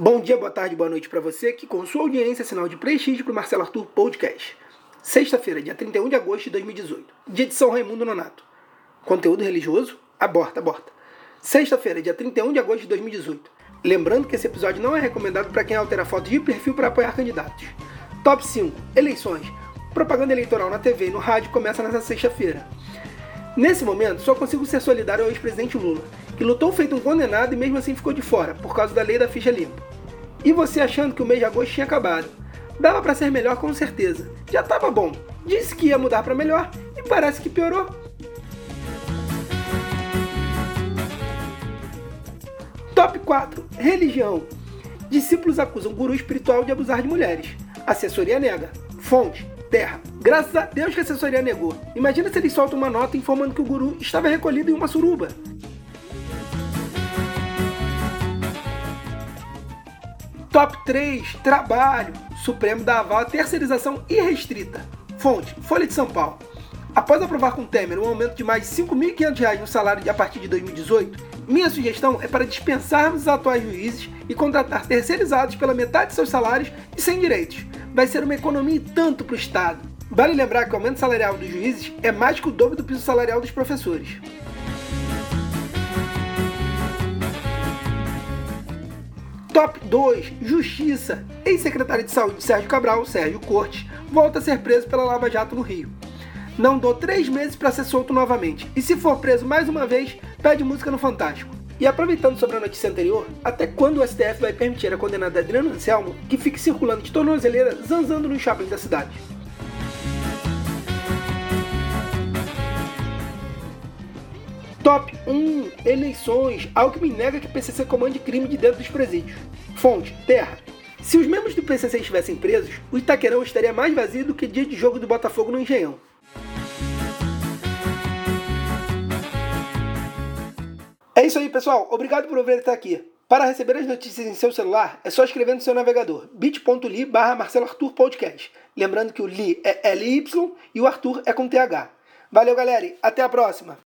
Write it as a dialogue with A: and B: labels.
A: Bom dia, boa tarde, boa noite para você que com sua audiência sinal de prestígio para o Marcelo Arthur Podcast. Sexta-feira, dia 31 de agosto de 2018, dia de São Raimundo Nonato. Conteúdo religioso? Aborta, aborta. Sexta-feira, dia 31 de agosto de 2018. Lembrando que esse episódio não é recomendado para quem altera foto de perfil para apoiar candidatos. Top 5. Eleições. Propaganda eleitoral na TV e no rádio começa nesta sexta-feira. Nesse momento, só consigo ser solidário ao ex-presidente Lula, que lutou feito um condenado e mesmo assim ficou de fora, por causa da lei da ficha limpa. E você achando que o mês de agosto tinha acabado. Dava para ser melhor com certeza. Já tava bom. Disse que ia mudar para melhor e parece que piorou. Top 4. Religião. Discípulos acusam guru espiritual de abusar de mulheres. Assessoria nega. Fonte terra. Graças a Deus que a assessoria negou. Imagina se eles soltam uma nota informando que o guru estava recolhido em uma suruba. Top 3. Trabalho. Supremo dá aval à terceirização irrestrita. Fonte. Folha de São Paulo. Após aprovar com Temer um aumento de mais R$ 5.500 no salário a partir de 2018, minha sugestão é para dispensarmos os atuais juízes e contratar terceirizados pela metade de seus salários e sem direitos vai ser uma economia e tanto para o Estado. Vale lembrar que o aumento salarial dos juízes é mais que o dobro do piso salarial dos professores. Top 2: Justiça. Ex-secretário de Saúde Sérgio Cabral, Sérgio Cortes, volta a ser preso pela Lava Jato no Rio. Não dou três meses para ser solto novamente. E se for preso mais uma vez, pede música no Fantástico. E aproveitando sobre a notícia anterior, até quando o STF vai permitir a condenada Adriana Anselmo que fique circulando de tornozeleira zanzando no shopping da cidade? Top 1 Eleições. Alckmin nega que PCC comande crime de dentro dos presídios. Fonte: Terra. Se os membros do PCC estivessem presos, o Itaquerão estaria mais vazio do que dia de jogo do Botafogo no Engenhão. É isso aí, pessoal. Obrigado por ouvir até aqui. Para receber as notícias em seu celular, é só escrever no seu navegador bit.ly barra Marcelo Arthur Podcast. Lembrando que o Li é LY e o Arthur é com TH. Valeu, galera. Até a próxima.